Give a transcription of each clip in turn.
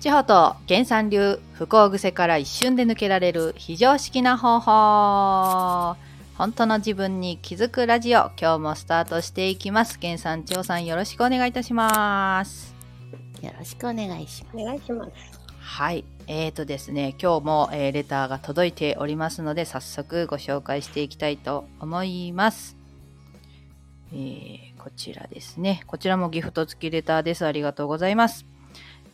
地方と原産流不幸癖から一瞬で抜けられる非常識な方法本当の自分に気づくラジオ今日もスタートしていきます。原さん千代さんよろしくお願いいたしますよろしくお願いします。お願いします。はい。えーとですね今日も、えーレターが届いておりますので早速ご紹介していきたいと思います。えーこちらですね。こちらもギフト付きレターです。ありがとうございます。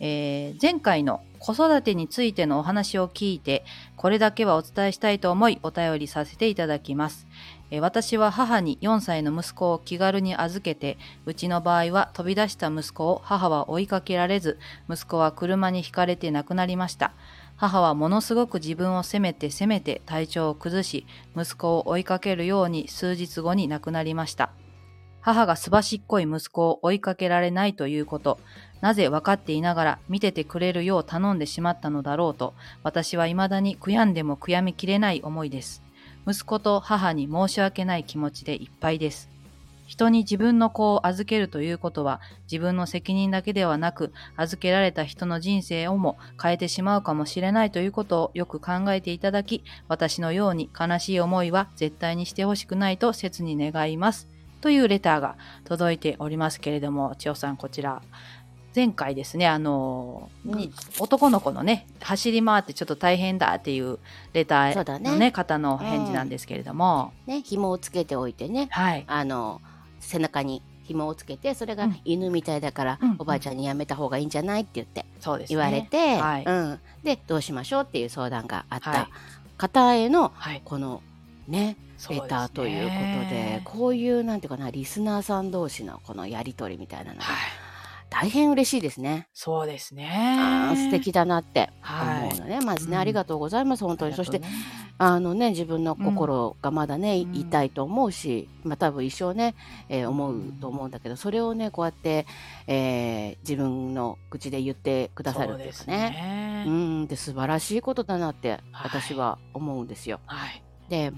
えー前回の子育てについてのお話を聞いてこれだけはお伝えしたいと思いお便りさせていただきます、え私は母に4歳の息子を気軽に預けてうちの場合は飛び出した息子を母は追いかけられず息子は車にひかれて亡くなりました。母はものすごく自分を責めて責めて体調を崩し息子を追いかけるように数日後に亡くなりました。母がすばしっこい息子を追いかけられないということ。なぜ分かっていながら見ててくれるよう頼んでしまったのだろうと私は未だに悔やんでも悔やみきれない思いです。息子と母に申し訳ない気持ちでいっぱいです。人に自分の子を預けるということは自分の責任だけではなく預けられた人の人生をも変えてしまうかもしれないということをよく考えていただき私のように悲しい思いは絶対にしてほしくないと切に願います。というレターが届いておりますけれども千代さんこちら。前回ですねあの、に男の子のね走り回ってちょっと大変だっていうレターのねね。方の返事なんですけれども、ね、紐をつけておいてね、はい。あの背中に紐をつけて、それがうん。犬みたいだから、うん。おばあちゃんにやめた方がいいんじゃないって言ってそうですね。言われて、はい。うん、でどうしましょうっていう相談があっはい。た方へのはい。このねレターということでこういうなんていうかなリスナーさん同士のこのやり取りみたいなのがはい大変嬉しいですね。そうですね。素敵だなってはい。思うのね、まずね、うん。ありがとうございます本当に。そしてあのね自分の心がまだね、うん。痛いと思うし、まあ、多分一生ね、えー思うと思うんだけどそれをねこうやって、えー自分の口で言ってくださるっていうかそうですね。ねうん。で素晴らしいことだなって私は思うんですよ。はい。で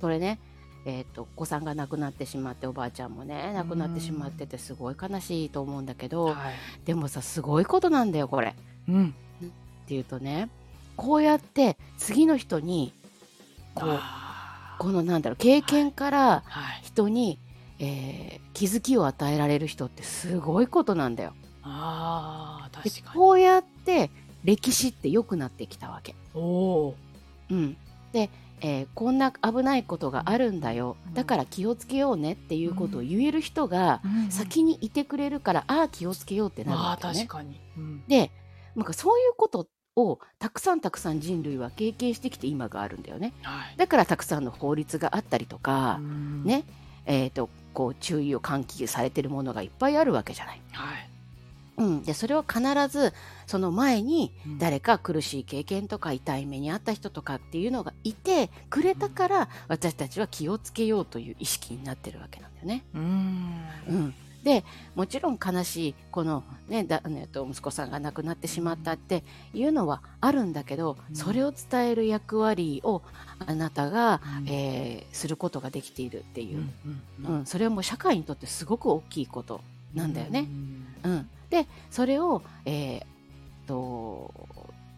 これねえー、とお子さんが亡くなってしまっておばあちゃんもね亡くなってしまっててすごい悲しいと思うんだけど、はい。でもさすごいことなんだよこれ。うん。っていうとねこうやって次の人にこうこのなんだろう経験からはい。人に、えー気づきを与えられる人ってすごいことなんだよ。であー確かに。こうやって歴史って良くなってきたわけ。おおうん、で、えーこんな危ないことがあるんだよ。うん。だから気をつけようねっていうことを言える人がー先にいてくれるから、ああ気をつけようってなるあわけよね。ー確かに。うん。でなんかそういうことをたくさんたくさん人類は経験してきて今があるんだよね。はい。だからたくさんの法律があったりとか、うん。ね。えー、とこう注意を喚起されてるものがいっぱいあるわけじゃない。はいうん、でそれは必ずその前にうん。誰か苦しい経験とか痛い目にあった人とかっていうのがいてくれたから私たちは気をつけようという意識になってるわけなんだよね。うん。うん、でもちろん悲しいこの、ねだえっと息子さんが亡くなってしまったっていうのはあるんだけど、うん。それを伝える役割をあなたが、うん。えーすることができているっていう。う、んうんそれはもう社会にとってすごく大きいことなんだよね。うん。うん、でそれを、えーと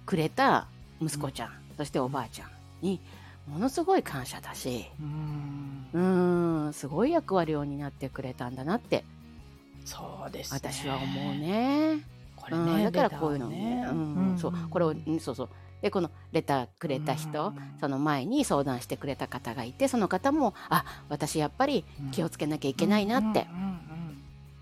くれた息子ちゃん、そしておばあちゃんにものすごい感謝だしうん。うーんすごい役割を担ってくれたんだなってそうですね。私は思うね。これうん、ねだからこういうのレね、うん。そうこれを、うんそうそう。でこのレターくれた人、うん。その前に相談してくれた方がいてその方もあ私やっぱり気をつけなきゃいけないなって、うん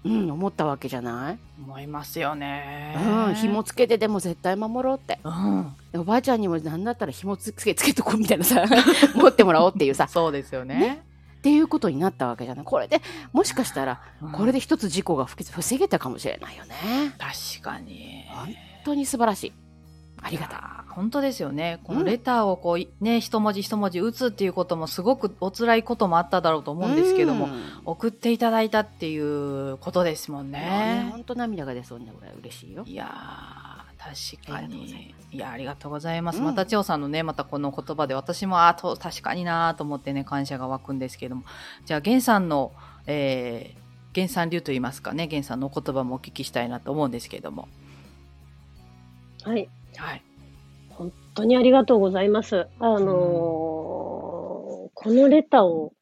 うん思ったわけじゃない、思いますよね。うん、紐つけてでも絶対守ろうって。うん。でおばあちゃんにも何だったら紐つけつけとこうみたいなさ 持ってもらおうっていうさ。そうですよね。ね。っていうことになったわけじゃない？これでもしかしたらうん。これで一つ事故が防げたかもしれないよね。確かに。本当に素晴らしい。ありがたい。いやー本当ですよね。このうん。レターをこうね一文字一文字打つっていうこともすごくお辛いこともあっただろうと思うんですけども、うん。送っていただいたっていうことですもんね。ね。本当涙が出そうなぐらい嬉しいよ。いやー確かに。いやありがとうございます、うん。また千代さんのねまたこの言葉で私もあと確かになーと思ってね感謝が湧くんですけども。じゃあ源さんの、えー、源さん流といいますかね源さんのお言葉もお聞きしたいなと思うんですけども。はい。はい。本当にありがとうございます。あのーこのレターを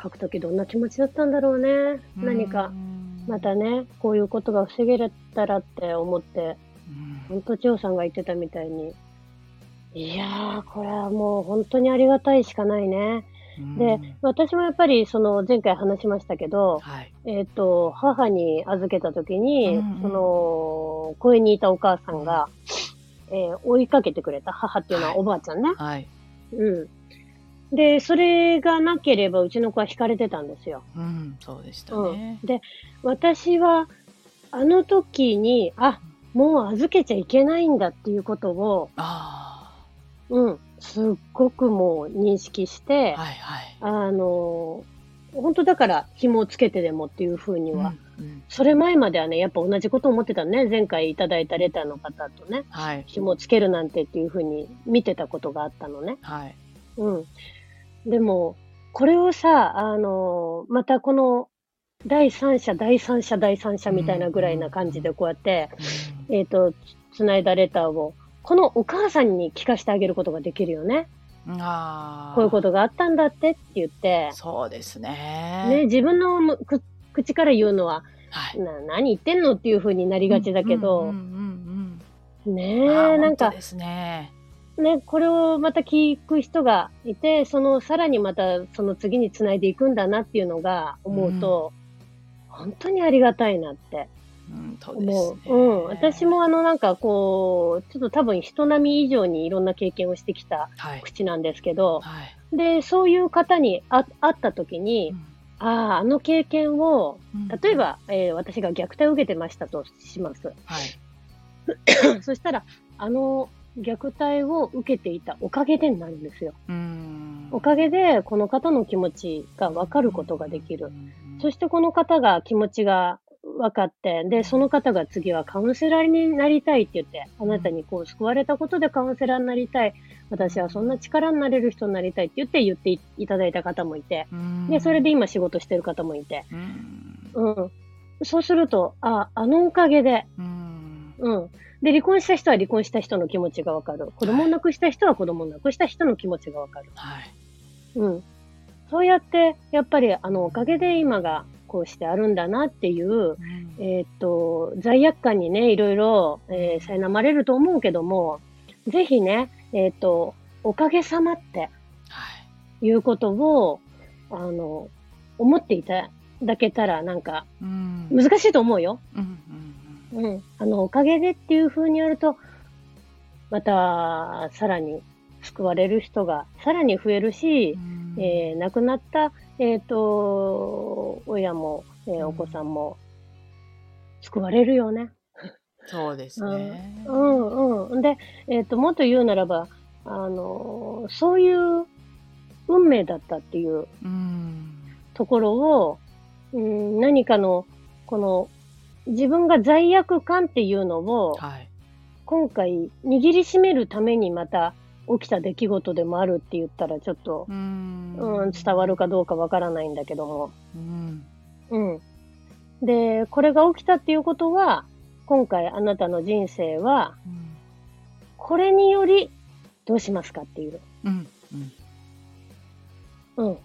書くときどんな気持ちだったんだろうね。何かう、んまたね、こういうことが防げたらって思って、うん本当、千代さんが言ってたみたいに。いやー、これはもう本当にありがたいしかないね。で、私もやっぱりその前回話しましたけど、はい。えっ、と、母に預けた時に、うんうんその、公園にいたお母さんが、えー追いかけてくれた。母っていうのははいおばあちゃんね。はい。うん。で、それがなければうちの子は惹かれてたんですよ。うん、そうでしたうねん。。で、私は、あの時に、あ、もう預けちゃいけないんだっていうことを、あうん、すっごくもう認識して、あ。はいはい。あの、本当だから紐をつけてでもっていうふうには、うんうんそれ前まではね、やっぱ同じことを思ってたのね。前回いただいたレターの方とね、はい。紐をつけるなんてっていうふうに見てたことがあったのね。はい。うん。でも、これをさ、あの、またこの、第三者、第三者、第三者みたいなぐらいな感じでこうやって、えっ、と、つないだレターを、このお母さんに聞かせてあげることができるよね。うんああ。こういうことがあったんだってって言って、そうですね。ね、自分のむく口から言うのは、はい。な何言ってんのっていう風になりがちだけど、うんうんうんねえ、なんかね。ね、これをまた聞く人がいて、そのさらにまたその次につないでいくんだなっていうのが思うと、本当にありがたいなって思ね。う。うん。私もあのなんかこう、ちょっと多分人並み以上にいろんな経験をしてきたはい。口なんですけど、はい。で、そういう方に会会った時に、ああ、あの経験を、うん例え、ば、えー私が虐待を受けてましたとします。はい。そしたら、あの虐待を受けていたおかげでになるんですよ。うん。おかげで、この方の気持ちが分かることができるう。ん。そしてこの方が気持ちが分かって、で、その方が次はカウンセラーになりたいって言って、あなたにこう救われたことでカウンセラーになりたい。私はそんな力になれる人になりたいって言って言っていいただいた方もいて、うんで、それで、今仕事してる方もいて、うん。うん。そうすると、あ、あのおかげで、うん。うん。で、離婚した人は離婚した人の気持ちがわかる。子供を亡くした人は子供を亡くした人の気持ちがわかる。はい。うん。そうやって、やっぱり、あの、おかげで今がこうしてあるんだなっていう、うんえーっと、罪悪感にね、いろいろ、えー、苛まれると思うけども、ぜひね、えーっと、おかげさまってはい。いうことを、あの、思っていただけたら、なんか、うん。難しいと思うよ。うん。うん。うん。あの、おかげでっていう風にやると、また、さらに救われる人がさらに増えるし、うんえー亡くなった、えっ、と、親も、えーうんお子さんも救われるよね。そうですね。うんうん。で、えっ、と、もっと言うならば、あの、そういう運命だったっていううん。ところを、うん、何かの、この、自分が罪悪感っていうのを、はい。今回握りしめるためにまた起きた出来事でもあるって言ったらちょっと、うんうん、伝わるかどうかわからないんだけども。うん。うん。で、これが起きたっていうことは、今回あなたの人生は、うん。これによりどうしますかっていう。うん。うん。うん。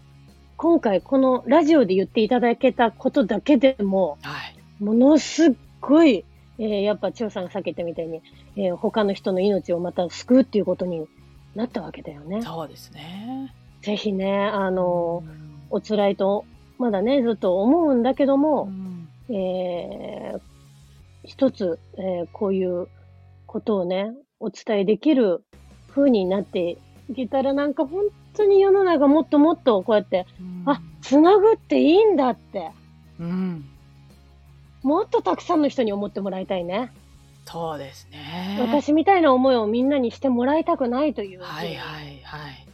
今回このラジオで言っていただけたことだけでも、はい。ものすっごい、えーやっぱ千代さんがさっき言ったみたいに、えー他の人の命をまた救うっていうことになったわけだよね。そうですね。ぜひね、あの、うんお辛いと、まだね、ずっと思うんだけどうも、んえー一つ、えーこういうことをね、お伝えできる風になっていけたら、なんか本当に世の中もっともっとこうやって、あ、つなぐっていいんだって、うん。もっとたくさんの人に思ってもらいたいね。そうですね。私みたいな思いをみんなにしてもらいたくないという。はいはいはい。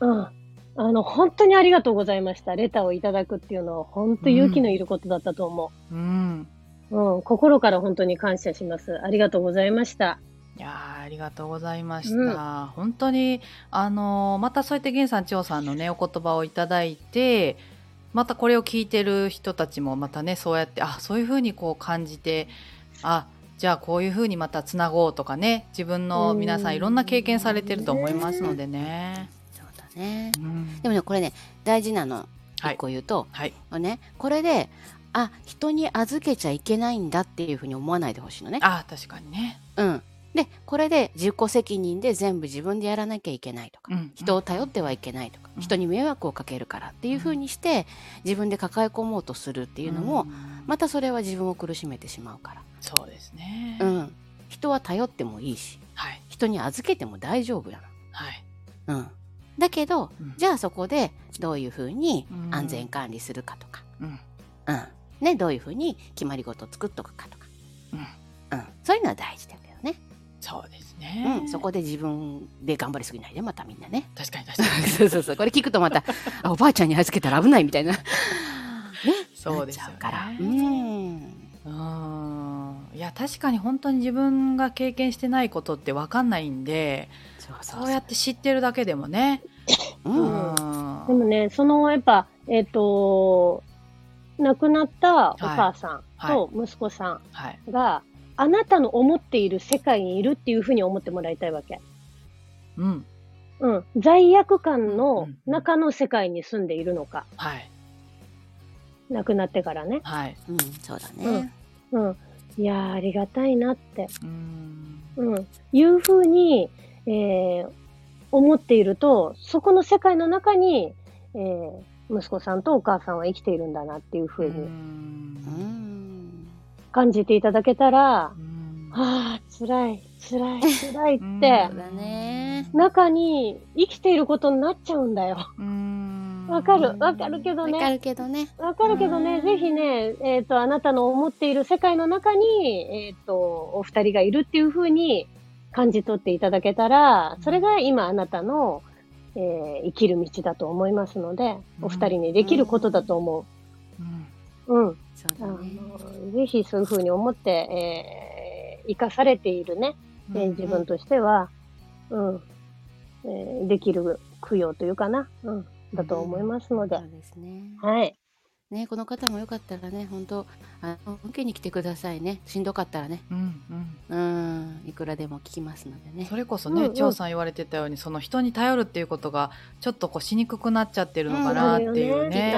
うん。あの、本当にありがとうございました。レターをいただくっていうのは、本当勇気のいることだったと思うん。う。うん、心から本当に感謝します。ありがとうございました。いやーありがとうございました。本当にあのーまたそうやって源さん千代さんのねお言葉をいただいてまたこれを聞いてる人たちもまたねそうやってあそういうふうにこう感じてあじゃあこういうふうにまたつなごうとかね自分の皆さんいろんな経験されてると思いますのでね。そうだね。うん。でもねこれね大事なの。はい。一個言うと、はい。ねこれであ人に預けちゃいけないんだっていうふうに思わないでほしいのね。あー確かにね。うん、でこれで自己責任で全部自分でやらなきゃいけないとか、うん。人を頼ってはいけないとか、うん。人に迷惑をかけるからっていうふうにして自分で抱え込もうとするっていうのも、んまたそれは自分を苦しめてしまうかそうですね。ら、うん、人は頼ってもいいしはい。人に預けても大丈夫なはい。の。うん、だけど、うん。じゃあそこでどういうふうにうん。安全管理するかとか、うん。うん。ね、どういうふうに決まり事を作っとくかとか、うん。うん、そういうのは大事だけどね。そうですね。うん、そこで自分で頑張りすぎないでまたみんなね。確かに確かに。そうそうそう。これ聞くとまたあおばあちゃんに預けたら危ないみたいな。ね そうですよね。からうんうん。いや確かに本当に自分が経験してないことって分かんないんでそうそうそう。やって知ってるだけでもね、ううん。んでもね、その、やっぱ、えっ、と、亡くなったお母さんと息子さはい、んが、あなたの思っている世界にいるっていうふうに思ってもらいたいわけ。うん。うん。罪悪感のうん。中の世界に住んでいるのか。はい亡くなってからね。はいうんそうだね、うん。いやー、ありがたいなって。うんうん。いうふうに、えー思っていると、そこの世界の中に、えー息子さんとお母さんは生きているんだなっていうふううにうん感じていただけたら、うんああ、辛い、辛い、辛いっうんてそう、だね中に生きていることになっちゃうんだよ。うんわかる、わかるけどわかね。るけどね。わかるけどね、うん。ぜひね、えっ、と、あなたの思っている世界の中に、えっ、と、お二人がいるっていうふうに感じ取っていただけたら、それが今あなたの、えー生きる道だと思いますので、お二人にできることだと思う。ん。う。うん。あそうだね。のぜひそういうふうに思って、えー生かされているね、えー自分としては、うん、えーできる供養というかな、うん、だと思いますので、そうですね。はい。ねこの方もよかったらね本当あの受けに来てくださいね。しんどかったらね。うんうん。うんいくらでも聞きますのでね。それこそね、うんうん。張さん言われてたようにその人に頼るっていうことがちょっとこうしにくくなっちゃってるのかなっていうね,、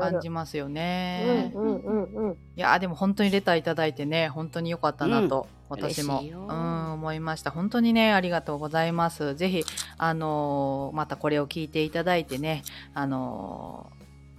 感じ。ますようんね、うんうんうん。いやーでも本当にレターいただいてね本当に良かったなと、うん。私もうん思いました。本当にねありがとうございます。ぜひあのーまたこれを聞いていただいてねあのー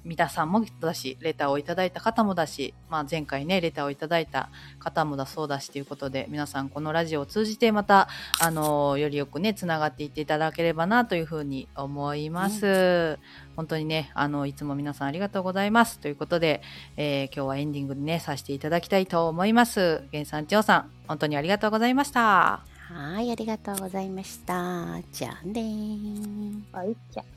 皆さんもだしレターをいただいた方もだし、まあ、前回ねレターをいただいた方もだそうだしということで皆さんこのラジオを通じてまたあのーよりよくねつながっていっていただければなというふうに思います、本当にねあのいつも皆さんありがとうございます。ということで、えー今日はエンディングにねさせていただきたいと思います。源さん千代さん本当にありがとうございました。はいありがとうございました。じゃあねー。はい、じゃあ。